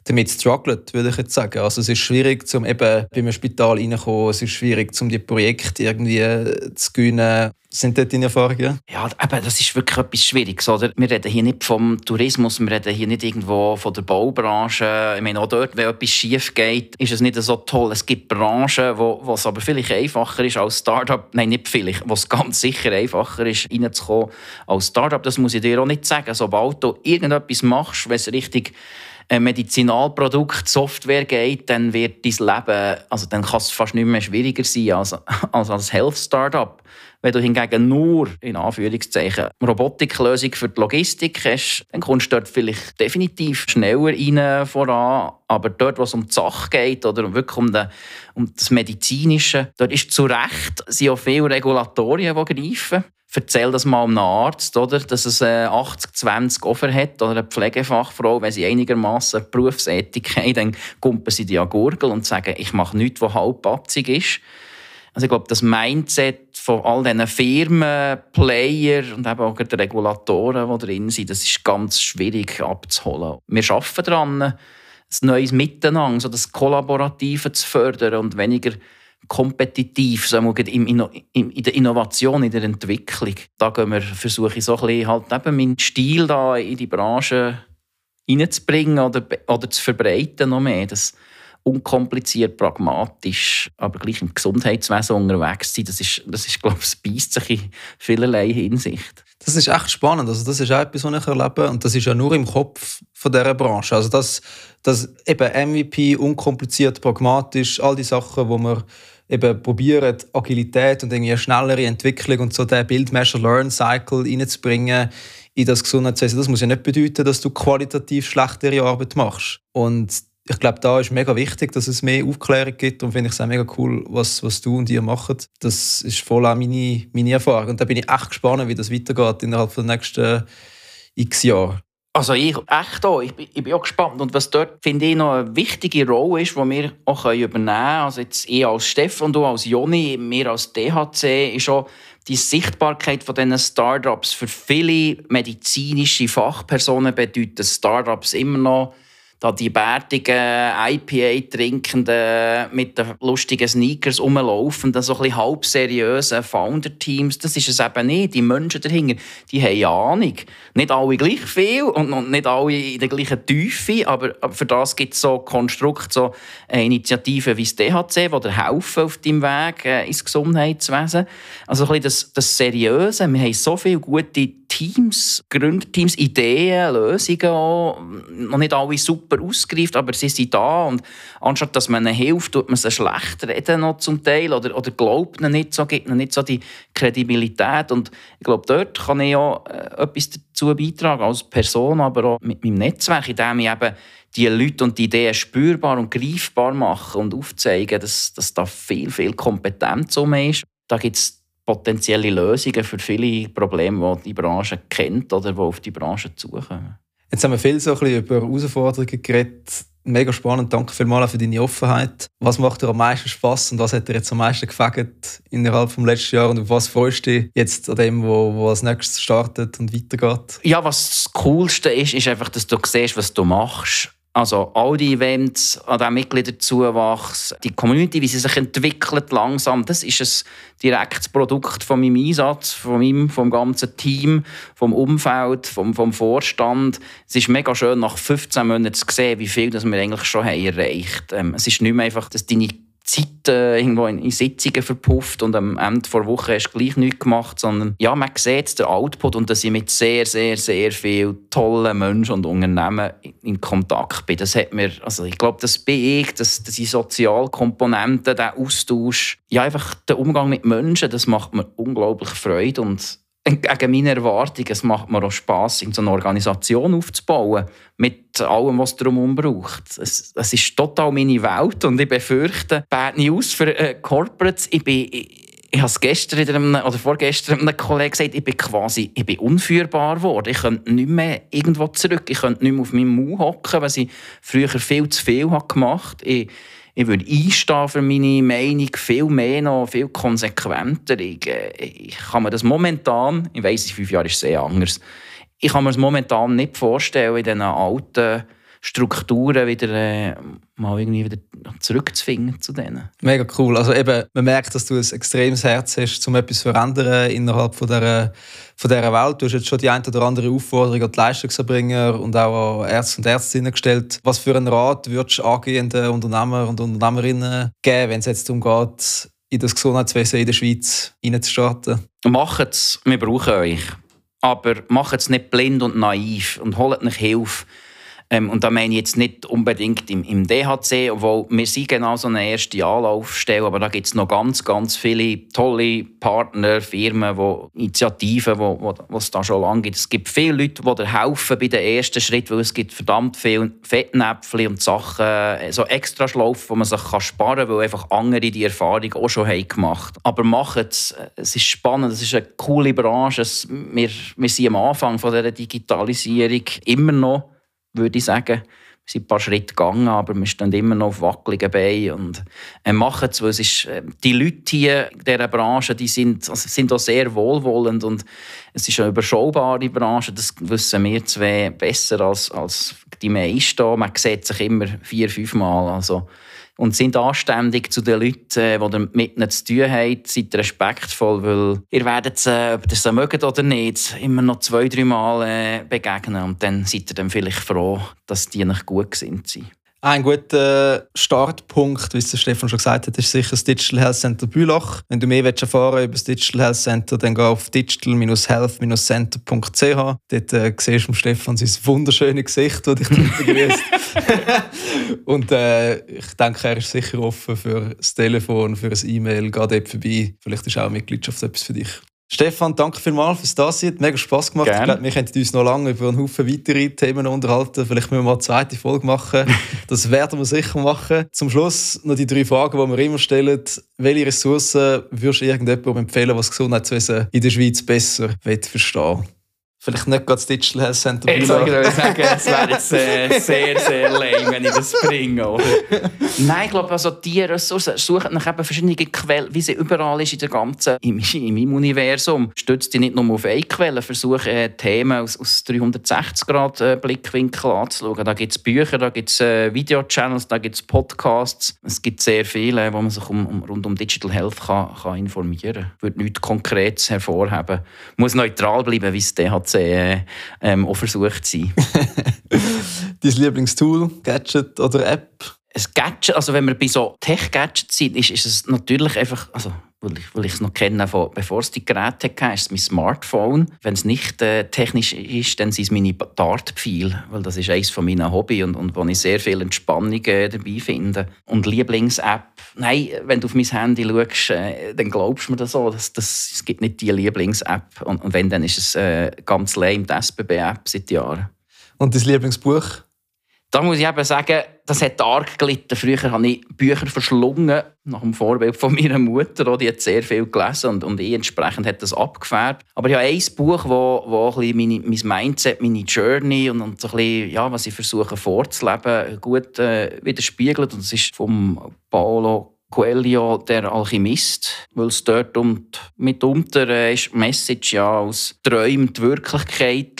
Speaker 2: damit struggelt, würde ich jetzt sagen. Also es ist schwierig, um eben bei einem Spital reinzukommen, es ist schwierig, um die Projekte irgendwie zu gewinnen. Sind das deine Erfahrungen?
Speaker 1: Ja, eben, das ist wirklich etwas Schwieriges. Oder? Wir reden hier nicht vom Tourismus, wir reden hier nicht irgendwo von der Baubranche. Ich meine, auch dort, wenn etwas schief geht, ist es nicht so toll. Es gibt Branchen, wo, wo es aber vielleicht einfacher ist als Startup. Nein, nicht vielleicht, wo es ganz sicher einfacher ist, reinzukommen als Startup. Das muss ich dir auch nicht sagen. Sobald du irgendetwas machst, wenn es richtig Medizinalprodukt, Software geht, dann wird dein Leben, also dann kann es fast nicht mehr schwieriger sein als, als als Health-Startup. Wenn du hingegen nur, in Anführungszeichen, Robotiklösung für die Logistik hast, dann kommst du dort vielleicht definitiv schneller rein voran. Aber dort, wo es um die Sache geht oder wirklich um, den, um das Medizinische, dort ist zu Recht sind auch viele Regulatorien, die greifen erzähl das mal einem Arzt, oder, dass es 80-20 Offer hat oder eine Pflegefachfrau, wenn sie einigermaßen Berufsethik (laughs) haben, dann kumpen sie die an Gurgel und sagen, ich mache nichts, was halbpatzig ist. Also ich glaube, das Mindset von all diesen Firmen, Player und eben auch die Regulatoren, die drin sind, das ist ganz schwierig abzuholen. Wir arbeiten daran, ein neues Miteinander, so das Kollaborative zu fördern und weniger kompetitiv, wir, in, in, in der Innovation, in der Entwicklung. Da wir, versuche ich so ein bisschen halt eben meinen Stil da in die Branche reinzubringen oder, oder zu verbreiten noch mehr. Das unkompliziert, pragmatisch, aber gleich im Gesundheitswesen unterwegs sein, das ist, das ist glaube ich, beißt sich in vielerlei Hinsicht.
Speaker 2: Das ist echt spannend. Also das ist auch etwas, was ich erlebe. Und das ist ja nur im Kopf von dieser Branche. Also das, das eben MVP, unkompliziert, pragmatisch, all die Sachen, wo man eben probieren, Agilität und irgendwie eine schnellere Entwicklung und so den Build-Measure-Learn-Cycle reinzubringen in das Gesundheitswesen. Das muss ja nicht bedeuten, dass du qualitativ schlechtere Arbeit machst. Und ich glaube, da ist mega wichtig, dass es mehr Aufklärung gibt und finde ich es auch mega cool, was, was du und ihr macht. Das ist voll auch meine, meine Erfahrung. Und da bin ich echt gespannt, wie das weitergeht innerhalb der nächsten x Jahre.
Speaker 1: Also ich echt auch. Ich bin, ich bin auch gespannt. Und was dort, finde ich, noch eine wichtige Rolle ist, die wir auch übernehmen können, also jetzt ich als Stefan, du als Joni, wir als DHC, ist auch die Sichtbarkeit von diesen Startups. Für viele medizinische Fachpersonen bedeutet Startups immer noch da die bärtigen IPA-Trinkenden mit den lustigen Sneakers rumlaufen, so ein bisschen halb seriöse Founder-Teams, das ist es eben nicht. Die Menschen dahinter, die haben Ahnung. Nicht alle gleich viel und nicht alle in der gleichen Tiefe, aber für das gibt es so Konstrukte, so Initiativen wie das DHC, die dir helfen auf deinem Weg äh, ins Gesundheitswesen. Also ein bisschen das, das Seriöse. Wir haben so viele gute Teams, Gründerteams, Ideen, Lösungen auch. Noch nicht alle super ausgereift, aber sie sind da. Und anstatt dass man ihnen hilft, tut man sie schlecht reden noch zum Teil oder, oder glaubt ihnen nicht so, gibt ihnen nicht so die Kredibilität. Und ich glaube, dort kann ich auch äh, etwas dazu beitragen, als Person, aber auch mit meinem Netzwerk, indem ich eben die Leute und die Ideen spürbar und greifbar mache und aufzeigen, dass, dass da viel, viel Kompetenz um ist. Da gibt potenzielle Lösungen für viele Probleme, die die Branche kennt oder die auf die Branche zukommen.
Speaker 2: Jetzt haben wir viel so ein bisschen über Herausforderungen geredet. Mega spannend. Danke vielmals für deine Offenheit. Was macht dir am meisten Spass und was hat dir jetzt am meisten gefällt innerhalb des letzten Jahres? Und auf was freust du dich jetzt an dem, wo, wo als nächstes startet und weitergeht?
Speaker 1: Ja, was das Coolste ist, ist einfach, dass du siehst, was du machst also all die Events, an den Mitgliederzuwachs, die Community, wie sie sich entwickelt langsam, das ist ein direktes Produkt von meinem Einsatz, von meinem, vom ganzen Team, vom Umfeld, vom, vom Vorstand. Es ist mega schön, nach 15 Monaten zu sehen, wie viel das wir eigentlich schon haben erreicht haben. Ähm, es ist nicht mehr einfach, dass deine Zeit äh, irgendwo in, in, Sitzungen verpufft und am Ende der Woche hast du gleich nichts gemacht, sondern ja, man sieht den Output und dass ich mit sehr, sehr, sehr vielen tollen Menschen und Unternehmen in, in Kontakt bin. Das hat mir, also ich glaube, das bin ich, das, das die Sozialkomponenten, der Austausch, ja, einfach der Umgang mit Menschen, das macht mir unglaublich Freude und gegen meine Erwartungen. Es macht mir auch Spass, so eine Organisation aufzubauen, mit allem, was darum braucht. Es, es, ist total meine Welt und ich befürchte, Bad News für äh, Corporates, ich bin... Ich, ich habe es gestern einem, oder vorgestern einem Kollegen gesagt, ich bin quasi ich bin unführbar geworden. Ich könnte nicht mehr irgendwo zurück. Ich könnte nicht mehr auf meinem Mau hocken, was ich früher viel zu viel gemacht habe ich würde einstehen für meine Meinung viel mehr noch, viel konsequenter. Ich, äh, ich kann mir das momentan, ich weiß, in fünf Jahren ist es sehr anders, ich kann mir das momentan nicht vorstellen, in diesen alten Strukturen wieder äh, mal irgendwie wieder zurückzufinden zu denen.
Speaker 2: Mega cool. Also eben, man merkt, dass du ein extremes Herz hast, um etwas zu verändern innerhalb von dieser, von dieser Welt. Du hast jetzt schon die eine oder andere Aufforderung an die Leistungserbringer und auch an Ärzte und Ärztinnen gestellt. Was für einen Rat würdest du angehenden Unternehmer und Unternehmerinnen geben, wenn es jetzt darum geht, in das Gesundheitswesen in der Schweiz reinzustarten?
Speaker 1: Macht es, wir brauchen euch. Aber macht es nicht blind und naiv und holt nicht Hilfe ähm, und da meine ich jetzt nicht unbedingt im, im DHC, obwohl wir sind genau so eine erste Anlaufstelle, aber da gibt es noch ganz, ganz viele tolle Partner, Firmen, wo, Initiativen, wo, wo, es da schon lange gibt. Es gibt viele Leute, die dir helfen bei den ersten Schritten, weil es gibt verdammt viele Fettnäpfchen und Sachen, äh, so extra Schlaufen, wo man sich kann sparen kann, weil einfach andere die Erfahrung auch schon haben gemacht. Aber macht es, es ist spannend, es ist eine coole Branche, es, wir, wir sind am Anfang von dieser Digitalisierung immer noch würde ich sagen. Wir sind ein paar Schritte gegangen, aber wir stehen immer noch auf wackeligen Beinen und äh, machen es, weil es ist, äh, die Leute hier in dieser Branche, die sind, also sind auch sehr wohlwollend und es ist eine überschaubare Branche, das wissen wir zwei besser als, als die meisten. Man sieht sich immer vier, fünf Mal, also und sind anständig zu den Leuten, äh, die damit nichts zu tun haben. Seid respektvoll, weil ihr werdet, äh, ob ihr es mögt oder nicht, immer noch zwei, drei Mal äh, begegnen und dann seid ihr dann vielleicht froh, dass die nicht gut sind.
Speaker 2: Ein guter Startpunkt, wie es Stefan schon gesagt hat, ist sicher das Digital Health Center Bülach. Wenn du mehr erfahren über das Digital Health Center, dann geh auf digital-health-center.ch. Dort äh, siehst du Stefan sein wunderschönes Gesicht, das dich (laughs) begrüßt. (laughs) Und äh, ich denke, er ist sicher offen für das Telefon, für ein E-Mail. Geh dort vorbei. Vielleicht ist auch Mitgliedschaft etwas für dich. Stefan, danke vielmals fürs Dasein. Mega Spass gemacht. Gerne. Ich glaube, wir könnten uns noch lange über einen Haufen weitere Themen unterhalten. Vielleicht müssen wir mal eine zweite Folge machen. (laughs) Das werden wir sicher machen. Zum Schluss noch die drei Fragen, die wir immer stellen. Welche Ressourcen würdest du irgendjemandem empfehlen, was Gesundheitswesen in der Schweiz besser verstehen Vielleicht nicht gerade das Digital Health Center
Speaker 1: Jetzt soll ich sagen, es wäre jetzt äh, sehr, sehr lame, wenn ich das bringe. Oder? (laughs) Nein, ich glaube, also die Ressourcen suchen nach eben verschiedene Quellen, wie sie überall ist in der ganzen, in meinem Universum. Stützt dich nicht nur auf eine Quelle, versuche äh, Themen aus, aus 360-Grad-Blickwinkel äh, anzuschauen. Da gibt es Bücher, da gibt es äh, Videochannels, da gibt es Podcasts. Es gibt sehr viele, wo man sich um, um, rund um Digital Health kann, kann informieren kann. Ich würde nichts Konkretes hervorheben. Muss neutral bleiben, wie es DHC äh, ähm, auch versucht zu sein. (laughs)
Speaker 2: Dein Lieblingstool, Gadget oder App?
Speaker 1: Ein Gadget, also wenn wir bei so Tech-Gadgets sind, ist, ist es natürlich einfach, also weil ich, weil ich es noch kenne, von, bevor es die Geräte hatte, ist es mein Smartphone. Wenn es nicht äh, technisch ist, dann sind es meine Dartpfeile, weil das ist eines von meinen Hobbys und, und wo ich sehr viel Entspannung äh, dabei finde. Und Lieblings-App, nein, wenn du auf mein Handy schaust, äh, dann glaubst du mir das so, dass, dass, es gibt nicht die Lieblings-App. Und, und, wenn, dann ist es äh, ganz lame, die SBB-App seit Jahren.
Speaker 2: Und dein Lieblingsbuch?
Speaker 1: Da muss ich eben sagen, das hat arg gelitten. Früher habe ich Bücher verschlungen, nach dem Vorbild von meiner Mutter. Die hat sehr viel gelesen und, und ich entsprechend hat das abgefärbt. Aber ich habe ein Buch, wo, wo ein meine, mein Mindset, meine Journey und, und so ein bisschen, ja, was ich versuche vorzuleben, gut äh, widerspiegelt. Und das ist vom Paolo Coelho, der Alchemist, weil es dort und mitunter äh, ist die Message ja aus Träumen die Wirklichkeit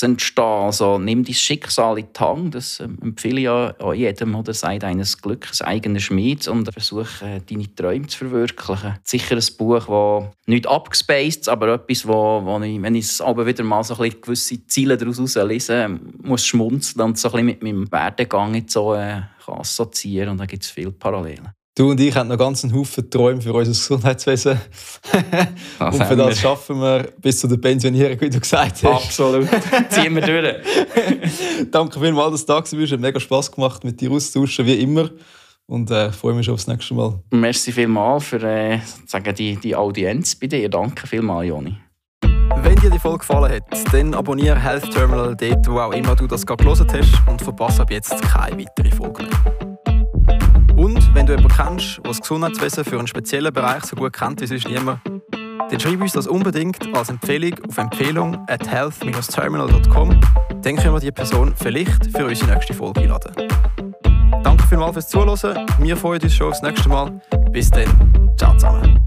Speaker 1: zu entstehen. Also nimm dein Schicksal in die Hand, das ähm, empfehle ich ja jedem, oder sei deines Glückes eigener Schmied und versuche äh, deine Träume zu verwirklichen. Sicher ein Buch, das nicht abgespaced, aber etwas, wo, wo ich, wenn ich es aber wieder mal so ein gewisse Ziele daraus lese, muss schmunzeln und so ein bisschen mit meinem Werdegang so, äh, assoziieren und da gibt es viele Parallelen.
Speaker 2: Du und ich haben noch ganz einen Haufen Träume für unser Gesundheitswesen. Das (laughs) und für das wir. schaffen wir bis zu der Pensionierung, wie du gesagt hast.
Speaker 1: Absolut. Ziehen wir durch. (laughs)
Speaker 2: Danke vielmals, dass du da warst. Es hat mega Spass gemacht, mit dir auszutauschen, wie immer. Und äh, freue mich schon aufs nächste Mal.
Speaker 1: Merci vielmals für äh, sagen, die, die Audienz bei dir. Danke vielmals, Joni.
Speaker 2: Wenn dir die Folge gefallen hat, dann abonniere Health Terminal dort, wo auch immer du das gerade gelesen hast und verpasse ab jetzt keine weitere Folge mehr. Und wenn du jemanden kennst, der das Gesundheitswesen für einen speziellen Bereich so gut kennt wie sonst niemand, dann schreib uns das unbedingt als Empfehlung auf Empfehlung at health-terminal.com. Dann können wir die Person vielleicht für unsere nächste Folge einladen. Danke vielmals fürs Zuhören. Wir freuen uns schon aufs nächste Mal. Bis dann. Ciao zusammen.